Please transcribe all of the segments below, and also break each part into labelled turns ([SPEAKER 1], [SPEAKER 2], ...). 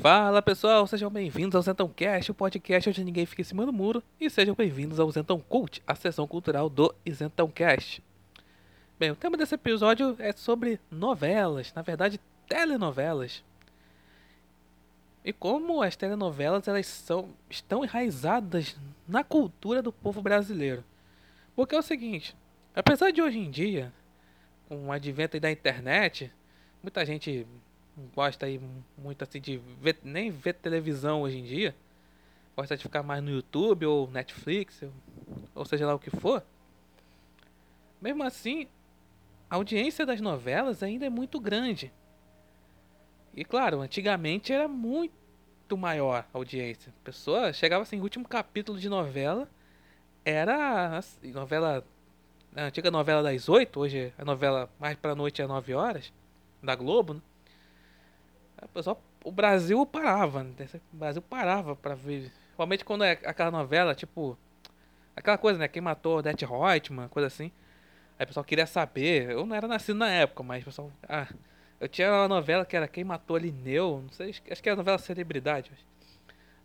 [SPEAKER 1] Fala pessoal, sejam bem-vindos ao Zentão Cast, o podcast onde ninguém fica em cima do muro, e sejam bem-vindos ao Zentão Cult, a sessão cultural do Zentão Cast. Bem, o tema desse episódio é sobre novelas, na verdade, telenovelas. E como as telenovelas elas são, estão enraizadas na cultura do povo brasileiro. Porque é o seguinte, apesar de hoje em dia, com o advento da internet, muita gente gosta aí muito assim de ver, nem ver televisão hoje em dia. Gosta de ficar mais no YouTube ou Netflix, ou, seja lá o que for. Mesmo assim, a audiência das novelas ainda é muito grande. E claro, antigamente era muito maior a audiência. A pessoa chegava assim, último capítulo de novela era assim, novela a antiga novela das oito, hoje a novela mais pra noite é nove horas, da Globo, né? Pessoal, o Brasil parava, né? o Brasil parava para ver. Principalmente quando é aquela novela, tipo. Aquela coisa, né? Quem matou Odette Reutemann, coisa assim. Aí o pessoal queria saber. Eu não era nascido na época, mas o pessoal. Ah, eu tinha uma novela que era Quem Matou Lineu. Não sei, acho que era novela Celebridade.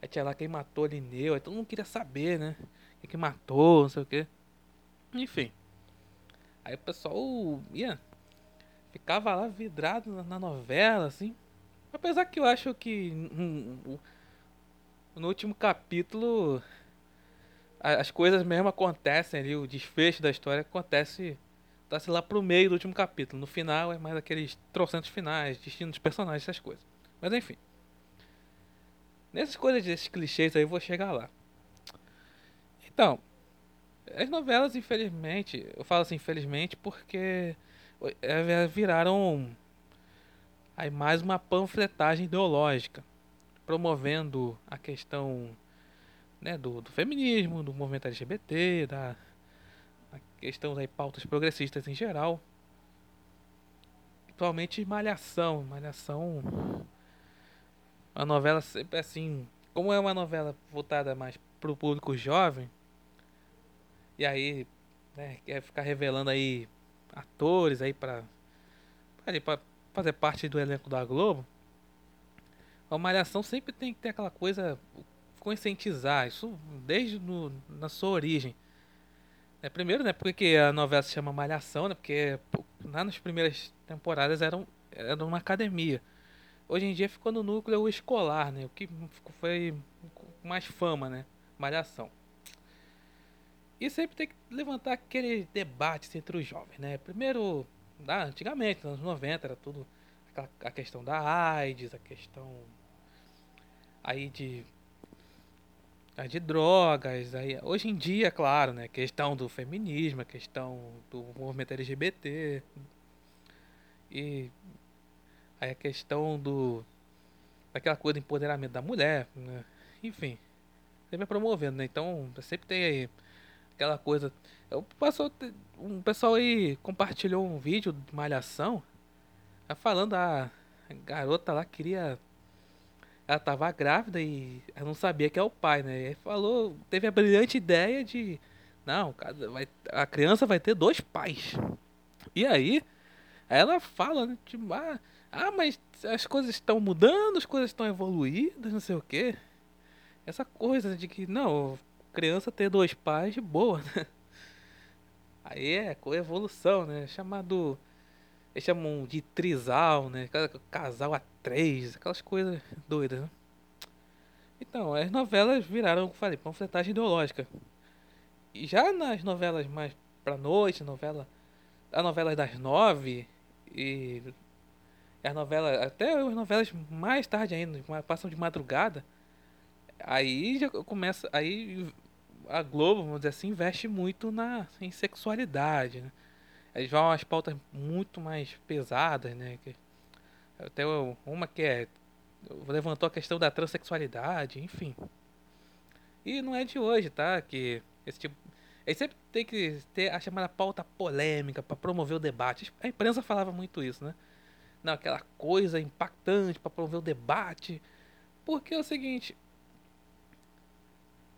[SPEAKER 1] Aí tinha lá Quem Matou Lineu. Aí todo mundo queria saber, né? Quem que matou, não sei o que. Enfim. Aí o pessoal ia. Ficava lá vidrado na novela, assim. Apesar que eu acho que no último capítulo as coisas mesmo acontecem ali, o desfecho da história acontece tá lá pro meio do último capítulo. No final é mais aqueles trocentos finais, destino dos personagens, essas coisas. Mas enfim. Nessas coisas desses clichês aí eu vou chegar lá. Então, as novelas, infelizmente, eu falo assim, infelizmente, porque é, viraram Aí mais uma panfletagem ideológica, promovendo a questão né, do, do feminismo, do movimento LGBT, da a questão das pautas progressistas em geral. Principalmente Malhação. Malhação. Uma novela sempre assim. Como é uma novela voltada mais para o público jovem. E aí, né, quer ficar revelando aí atores aí para fazer parte do elenco da Globo, a Malhação sempre tem que ter aquela coisa conscientizar, isso desde no, na sua origem. É, primeiro, né, porque a novela se chama Malhação, né, porque lá nas primeiras temporadas era, um, era uma academia. Hoje em dia ficou no núcleo escolar, né, o que foi mais fama, né, Malhação. E sempre tem que levantar aquele debate entre os jovens, né. Primeiro, ah, antigamente, nos anos 90, era tudo a questão da AIDS, a questão aí de de drogas, aí hoje em dia, claro, né, questão do feminismo, a questão do movimento LGBT e aí a questão do daquela coisa do empoderamento da mulher, né? enfim, sempre promovendo, né? Então, sempre tem aí aquela coisa. Eu passou um pessoal aí compartilhou um vídeo de malhação falando, a garota lá queria. Ela tava grávida e não sabia que é o pai, né? E falou, teve a brilhante ideia de. Não, vai, a criança vai ter dois pais. E aí, ela fala, né? Tipo, ah, ah, mas as coisas estão mudando, as coisas estão evoluídas, não sei o quê. Essa coisa de que, não, criança ter dois pais, de boa, né? Aí é evolução, né? Chamado eles chamam de trisal, né? Casal a três, aquelas coisas doidas, né? Então, as novelas viraram, como falei, panfletagem ideológica. E já nas novelas mais pra noite, novela, as novelas das nove e as novelas, até as novelas mais tarde ainda, passam de madrugada, aí já começa, aí a Globo, vamos dizer assim, investe muito na, em sexualidade, né? eles vão às pautas muito mais pesadas, né? Até uma que é levantou a questão da transexualidade, enfim. E não é de hoje, tá? Que esse tipo ele sempre tem que ter a chamada pauta polêmica para promover o debate. A imprensa falava muito isso, né? Não, aquela coisa impactante para promover o debate. Porque é o seguinte,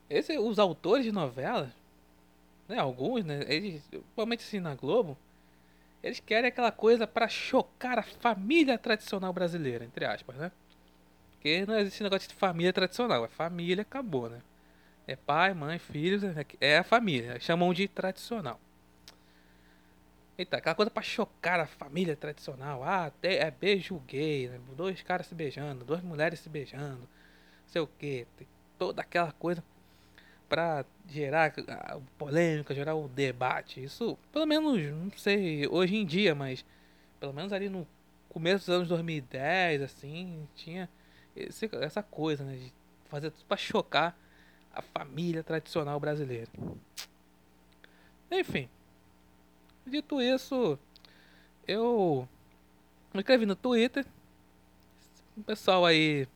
[SPEAKER 1] esse, os autores de novelas, né, alguns, né, eles, principalmente assim na Globo, eles querem aquela coisa para chocar a família tradicional brasileira, entre aspas, né? Porque não existe negócio de família tradicional. É família, acabou, né? É pai, mãe, filhos, é, é a família. Chamam de tradicional. Eita, aquela coisa pra chocar a família tradicional. Ah, é beijo gay, né? Dois caras se beijando, duas mulheres se beijando. Sei o que. Toda aquela coisa pra gerar polêmica, gerar o debate. Isso, pelo menos, não sei hoje em dia, mas pelo menos ali no começo dos anos 2010, assim, tinha esse, essa coisa, né? De fazer tudo pra chocar a família tradicional brasileira. Enfim. Dito isso, eu me inscrevi no Twitter. O pessoal aí.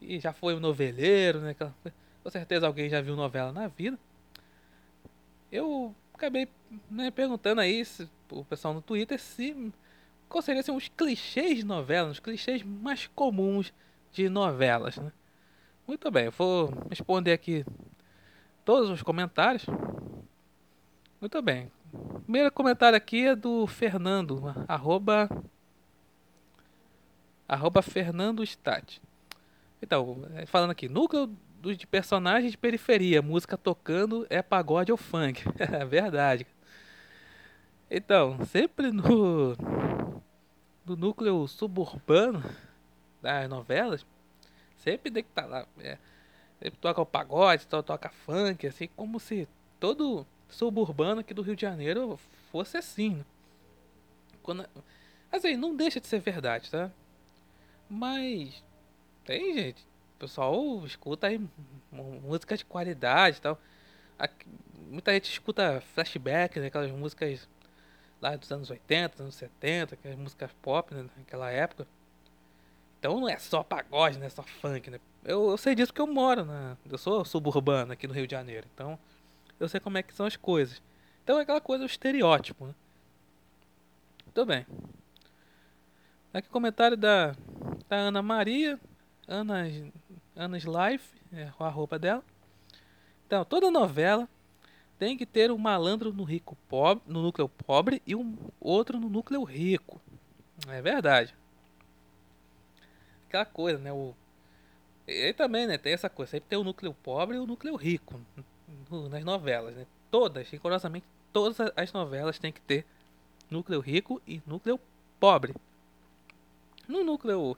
[SPEAKER 1] E já foi um noveleiro, né? Com certeza alguém já viu novela na vida. Eu acabei né, perguntando aí se, o pessoal no Twitter se. Qual seriam assim, os clichês de novela, os clichês mais comuns de novelas, né? Muito bem, eu vou responder aqui todos os comentários. Muito bem. Primeiro comentário aqui é do Fernando, arroba, arroba Fernando Stat. Então, é, falando aqui, núcleo de personagens de periferia, música tocando é pagode ou funk. É verdade. Então, sempre no, no núcleo suburbano das novelas, sempre tem que estar tá lá. É, sempre toca o pagode, toca funk, assim, como se todo suburbano aqui do Rio de Janeiro fosse assim. Né? Quando, assim, não deixa de ser verdade, tá? Mas tem gente, pessoal escuta aí música de qualidade e tal. Aqui, muita gente escuta flashback, né, aquelas músicas lá dos anos 80, anos 70, aquelas músicas pop né, naquela época. Então não é só pagode, não é só funk, né? Eu, eu sei disso porque eu moro, né? Eu sou suburbano aqui no Rio de Janeiro. Então eu sei como é que são as coisas. Então é aquela coisa, o estereótipo. Né? Muito bem. Aqui comentário da, da Ana Maria. Ana, Ana's Life, é a roupa dela. Então, toda novela tem que ter um malandro no rico pobre, no núcleo pobre e um outro no núcleo rico. É verdade. Aquela coisa, né? O, também, né? Tem essa coisa. Sempre tem o núcleo pobre e o núcleo rico nas novelas, né? Todas, rigorosamente todas as novelas têm que ter núcleo rico e núcleo pobre. No núcleo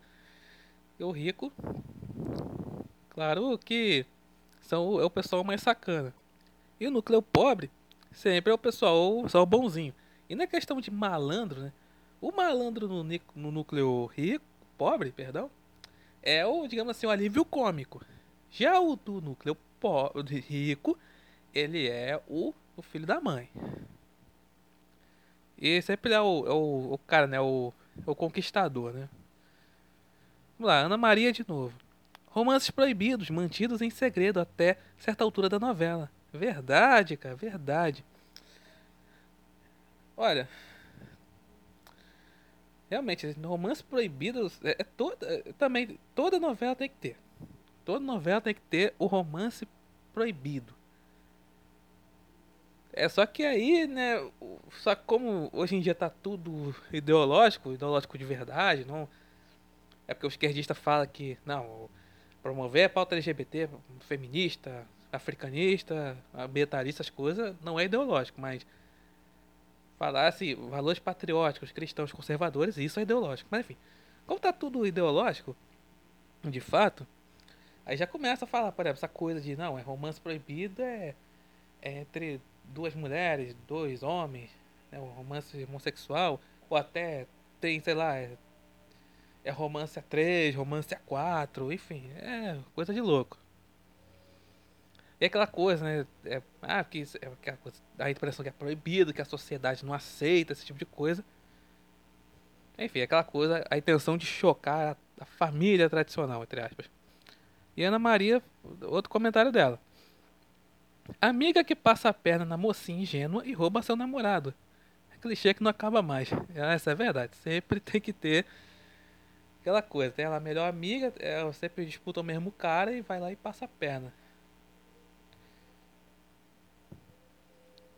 [SPEAKER 1] rico, claro que são é o pessoal mais sacana. E o núcleo pobre sempre é o pessoal o bonzinho. E na questão de malandro, né? O malandro no, no núcleo rico, pobre, perdão, é o, digamos assim, o alívio cômico. Já o do núcleo pobre, rico ele é o, o filho da mãe. E sempre é o, é o, o cara, né? O, o conquistador, né? Vamos lá, Ana Maria de novo. Romances proibidos, mantidos em segredo até certa altura da novela. Verdade, cara, verdade. Olha, realmente, romances proibidos é, é toda, é, também toda novela tem que ter. Toda novela tem que ter o romance proibido. É só que aí, né, só como hoje em dia tá tudo ideológico, ideológico de verdade, não é porque o esquerdista fala que não, promover a pauta LGBT, feminista, africanista, ambientalista, essas coisas, não é ideológico, mas falar assim, valores patrióticos, cristãos, conservadores, isso é ideológico. Mas enfim, como tá tudo ideológico, de fato, aí já começa a falar, por exemplo, essa coisa de não, é romance proibido, é, é entre duas mulheres, dois homens, né, um romance homossexual, ou até tem, sei lá, é, é romance a três, romance a quatro, enfim, é coisa de louco. E aquela coisa, né? É, ah, que é aquela coisa, a impressão que é proibido, que a sociedade não aceita esse tipo de coisa. Enfim, aquela coisa, a intenção de chocar a, a família tradicional, entre aspas. E Ana Maria, outro comentário dela. Amiga que passa a perna na mocinha ingênua e rouba seu namorado. É clichê que não acaba mais. Essa é verdade. Sempre tem que ter aquela coisa. Tem ela a melhor amiga, ela sempre disputa o mesmo cara e vai lá e passa a perna.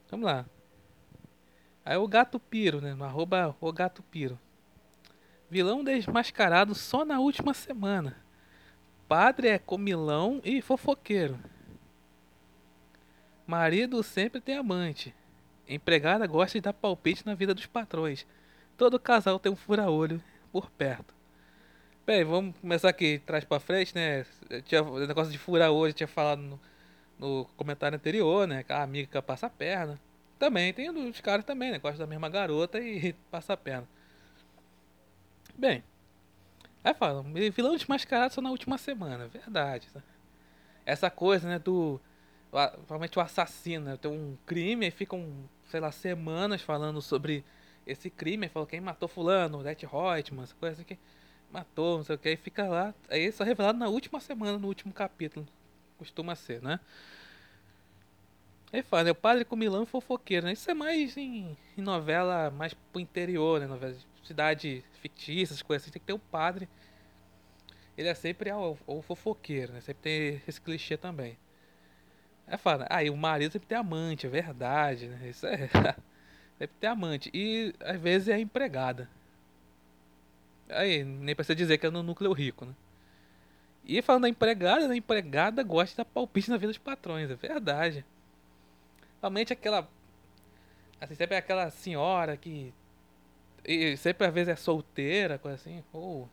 [SPEAKER 1] Vamos lá. Aí o gato piro, né? No arroba o gato piro. Vilão desmascarado só na última semana. padre é comilão e fofoqueiro. Marido sempre tem amante. Empregada gosta de dar palpite na vida dos patrões. Todo casal tem um fura-olho por perto. Bem, vamos começar aqui, trás pra frente, né? tinha, o negócio de fura-olho, tinha falado no, no, comentário anterior, né? A amiga que passa a perna. Também, tem os caras também, né? Gosta da mesma garota e passa a perna. Bem, aí fala, vilão desmascarado só na última semana, verdade. Essa coisa, né, do provavelmente o assassino, né? Tem um crime e ficam, sei lá, semanas falando sobre esse crime. Falou quem matou fulano, Det Reutemann, essa coisa que matou, não sei o que. E fica lá. Aí só revelado na última semana, no último capítulo. Costuma ser, né? Aí fala, né? O padre com Milão e fofoqueiro, né? Isso é mais em, em novela mais pro interior, né? Novela de cidade fictícia, essas coisas assim. Tem que ter o padre. Ele é sempre o, o fofoqueiro, né? Sempre tem esse clichê também. É fala, aí ah, o marido sempre tem amante, é verdade, né? Isso é. sempre tem amante. E às vezes é empregada. Aí, nem precisa dizer que é no núcleo rico, né? E falando da empregada, a empregada gosta de dar palpite na vida dos patrões, é verdade. Realmente aquela. Assim, sempre é aquela senhora que. E sempre às vezes é solteira, coisa assim. Ou.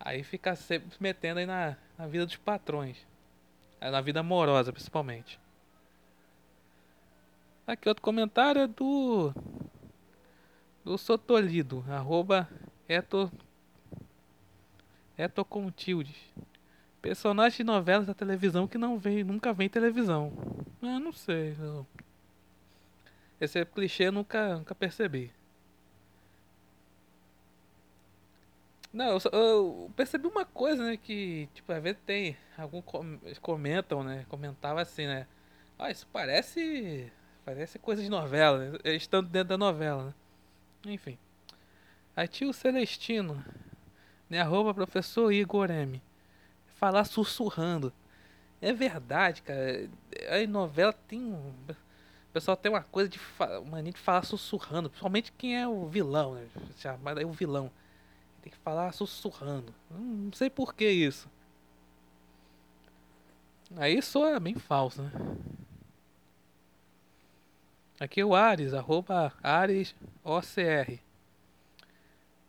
[SPEAKER 1] Aí fica sempre se metendo aí na, na vida dos patrões. É na vida amorosa, principalmente. Aqui outro comentário é do. Do Sotolido, arroba eto. Etocontildes. Personagem de novelas da televisão que não vem, nunca vem televisão. Eu não sei. Esse é clichê nunca, nunca percebi. Não, eu, percebi uma coisa, né? Que, tipo, às vezes tem. Alguns comentam, né? Comentava assim, né? Ah, isso parece. Parece coisa de novela, né? Estando dentro da novela, né? Enfim. Aí tio Celestino, né? Arroba professor Igor M. Falar sussurrando. É verdade, cara. A novela tem. O pessoal tem uma coisa de. Mania de falar sussurrando. Principalmente quem é o vilão, né? Chamado aí o vilão tem que falar sussurrando. Não sei por que isso. Aí soa bem falso, né? Aqui é o Ares, arroba Ares OCR.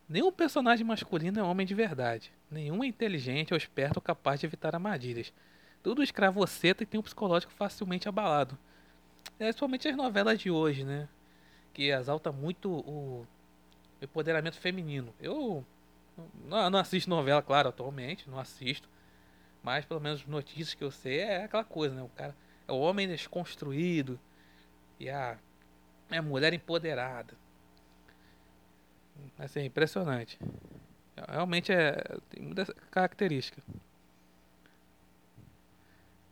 [SPEAKER 1] Nenhum personagem masculino é homem de verdade. Nenhum é inteligente ou esperto ou capaz de evitar armadilhas. Tudo escravoceta e tem um psicológico facilmente abalado. É, principalmente as novelas de hoje, né? Que exalta muito o empoderamento feminino. Eu não, assisto novela, claro, atualmente, não assisto. Mas pelo menos notícias que eu sei é aquela coisa, né? O cara é o homem desconstruído e a, é a mulher empoderada. Assim, impressionante. Realmente é. Tem muita característica.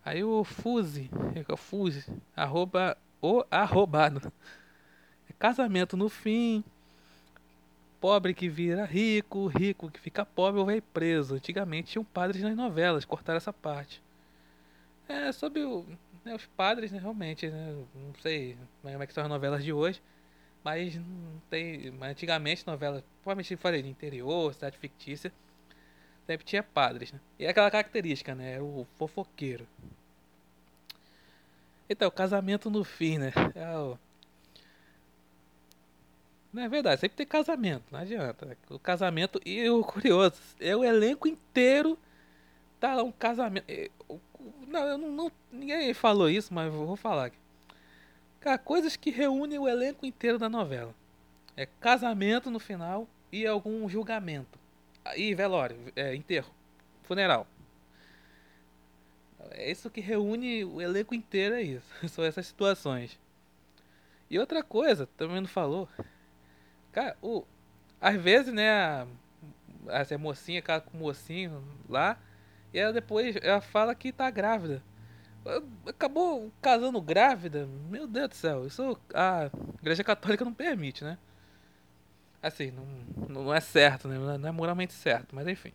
[SPEAKER 1] Aí o Fuse, é o Fuse, arroba o arrobado. É casamento no fim, Pobre que vira rico, rico que fica pobre ou vai preso. Antigamente tinham padres nas novelas, cortaram essa parte. É, sobre o, né, os padres, né, realmente, né, não sei como é que são as novelas de hoje, mas não tem. Mas antigamente novelas, provavelmente falei de interior, cidade fictícia, sempre tinha padres, né? E é aquela característica, né? O fofoqueiro. Então, o casamento no fim, né? É o não é verdade, sempre tem casamento, não adianta. O casamento, e o curioso, é o elenco inteiro. Tá lá um casamento. Não, eu não, não, Ninguém falou isso, mas vou falar aqui. Cara, coisas que reúnem o elenco inteiro da novela. É casamento no final e algum julgamento. E velório, é, enterro, funeral. É isso que reúne o elenco inteiro, é isso. São essas situações. E outra coisa, também não falou, Cara, o, às vezes, né, a, essa mocinha casa com mocinho lá, e ela depois ela fala que tá grávida. Acabou casando grávida? Meu Deus do céu, isso a Igreja Católica não permite, né? Assim, não, não é certo, né? Não é moralmente certo, mas enfim.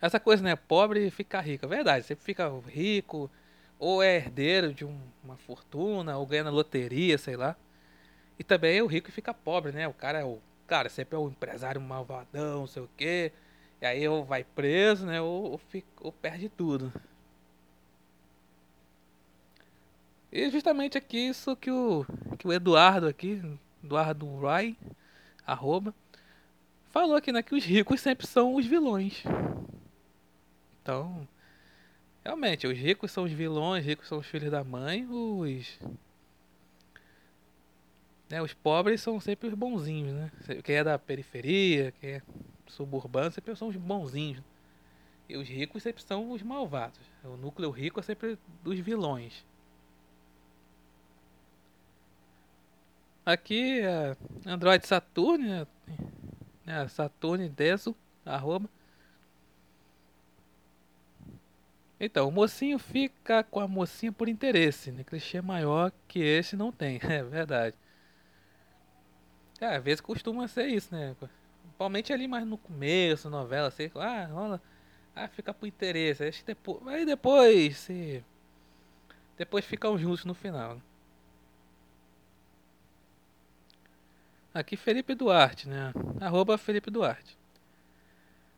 [SPEAKER 1] Essa coisa, né? Pobre fica rico. É verdade, sempre fica rico, ou é herdeiro de um, uma fortuna, ou ganha na loteria, sei lá. E também é o rico e fica pobre, né? O cara é o cara sempre é o empresário malvadão, não sei o quê. E aí ou vai preso, né? Ou, ou, fica, ou perde tudo. E justamente aqui isso que o, que o Eduardo aqui, Eduardo Rai, arroba, falou aqui, né? Que os ricos sempre são os vilões. Então, realmente, os ricos são os vilões, os ricos são os filhos da mãe, os. Né, os pobres são sempre os bonzinhos, né? Quem é da periferia, quem é suburbano, sempre são os bonzinhos. E os ricos sempre são os malvados. O núcleo rico é sempre dos vilões. Aqui, é Android Saturn, né? É, Saturn Deso, arroba. Então, o mocinho fica com a mocinha por interesse, né? Clichê maior que esse não tem, é verdade. É, às vezes costuma ser isso, né? Principalmente ali mais no começo, novela, assim, ah, rola, ah, fica por interesse. Aí depois, aí depois se. Depois ficam juntos no final. Aqui Felipe Duarte, né? Arroba Felipe Duarte.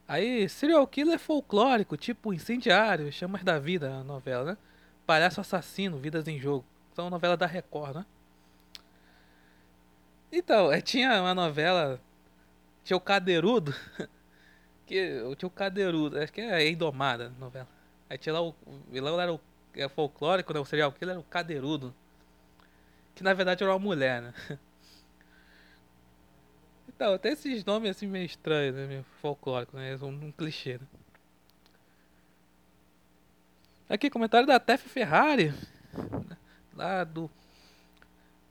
[SPEAKER 1] Aí, serial killer folclórico, tipo incendiário, chamas da vida, a novela, né? Palhaço assassino, vidas em jogo. São novela da Record, né? Então, é, tinha uma novela, tinha o Cadeirudo, que tinha o Cadeirudo, acho que é Indomada a novela. Aí tinha lá o, o vilão era o é folclórico, né? O serial killer era o Cadeirudo. Que na verdade era uma mulher, né? Então, até esses nomes assim meio estranhos, né? Meio folclóricos, né? Um, um clichê, né? Aqui, comentário da Tef Ferrari. Lá do.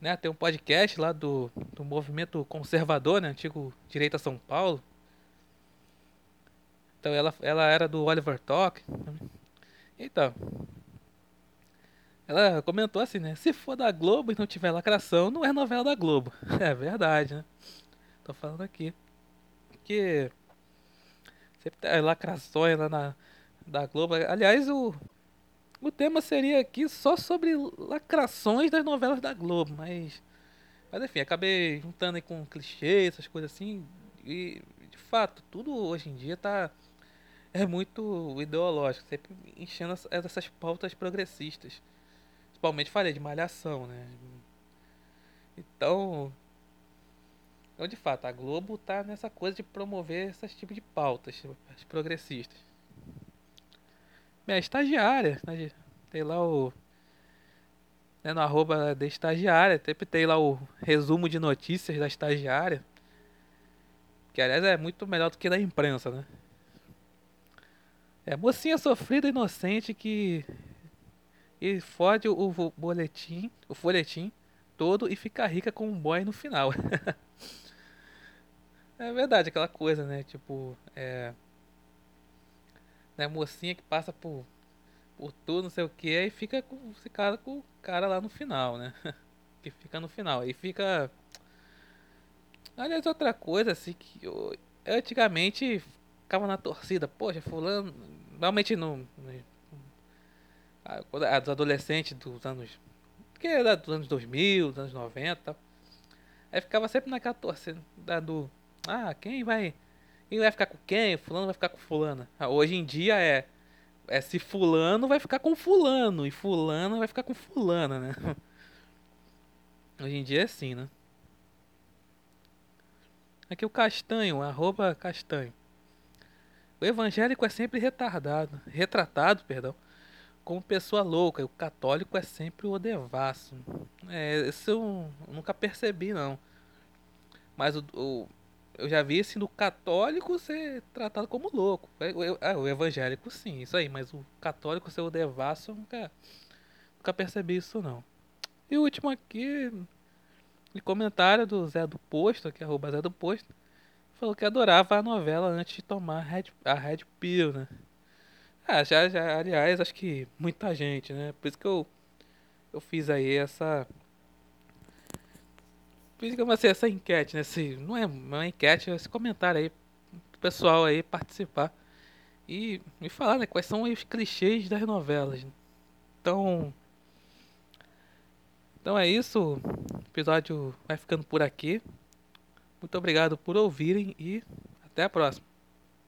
[SPEAKER 1] Né, tem um podcast lá do, do movimento conservador, né? Antigo Direita São Paulo. Então ela, ela era do Oliver Talk. Então. Ela comentou assim, né? Se for da Globo e não tiver lacração, não é novela da Globo. É verdade, né? Tô falando aqui. Que sempre tem lacrações lá na da Globo. Aliás, o o tema seria aqui só sobre lacrações das novelas da Globo, mas mas enfim, acabei juntando aí com clichês, essas coisas assim, e de fato, tudo hoje em dia tá é muito ideológico, sempre enchendo essas pautas progressistas. Principalmente falei de malhação, né? Então, então, de fato, a Globo tá nessa coisa de promover esses tipos de pautas as progressistas. Minha estagiária, né, tem lá o. Né, no arroba da estagiária, sempre tem lá o resumo de notícias da estagiária. Que aliás é muito melhor do que da imprensa, né? É mocinha sofrida inocente que. E fode o boletim, o folhetim todo e fica rica com um boy no final. É verdade, aquela coisa, né? Tipo, é. Né, mocinha que passa por, por tudo, não sei o que, e fica com esse com o cara lá no final, né? que fica no final. Aí fica. Aliás, outra coisa, assim, que eu, antigamente ficava na torcida, poxa, fulano. Realmente não. Dos adolescentes dos anos. Que era dos anos 2000, dos anos 90 Aí ficava sempre naquela torcida do ah, quem vai. Quem vai ficar com quem? Fulano vai ficar com fulana. Ah, hoje em dia é. É se fulano vai ficar com fulano. E fulano vai ficar com fulana, né? Hoje em dia é assim, né? Aqui o castanho, arroba castanho. O evangélico é sempre retardado, retratado, perdão, como pessoa louca. E o católico é sempre o devasso. É, isso eu nunca percebi, não. Mas o, o eu já vi assim do católico ser tratado como louco. É, o evangélico sim, isso aí, mas o católico ser o devasso, eu nunca, nunca percebi isso não. E o último aqui, de comentário do Zé do Posto, aqui arroba Zé do Posto, falou que adorava a novela antes de tomar a Red, a Red Pill, né? Ah, já, já, aliás, acho que muita gente, né? Por isso que eu, eu fiz aí essa digamos assim, essa enquete, né? Esse, não é uma enquete, é esse comentário aí, pro pessoal aí participar e me falar, né? Quais são os clichês das novelas. Então, então é isso. O episódio vai ficando por aqui. Muito obrigado por ouvirem e até a próxima.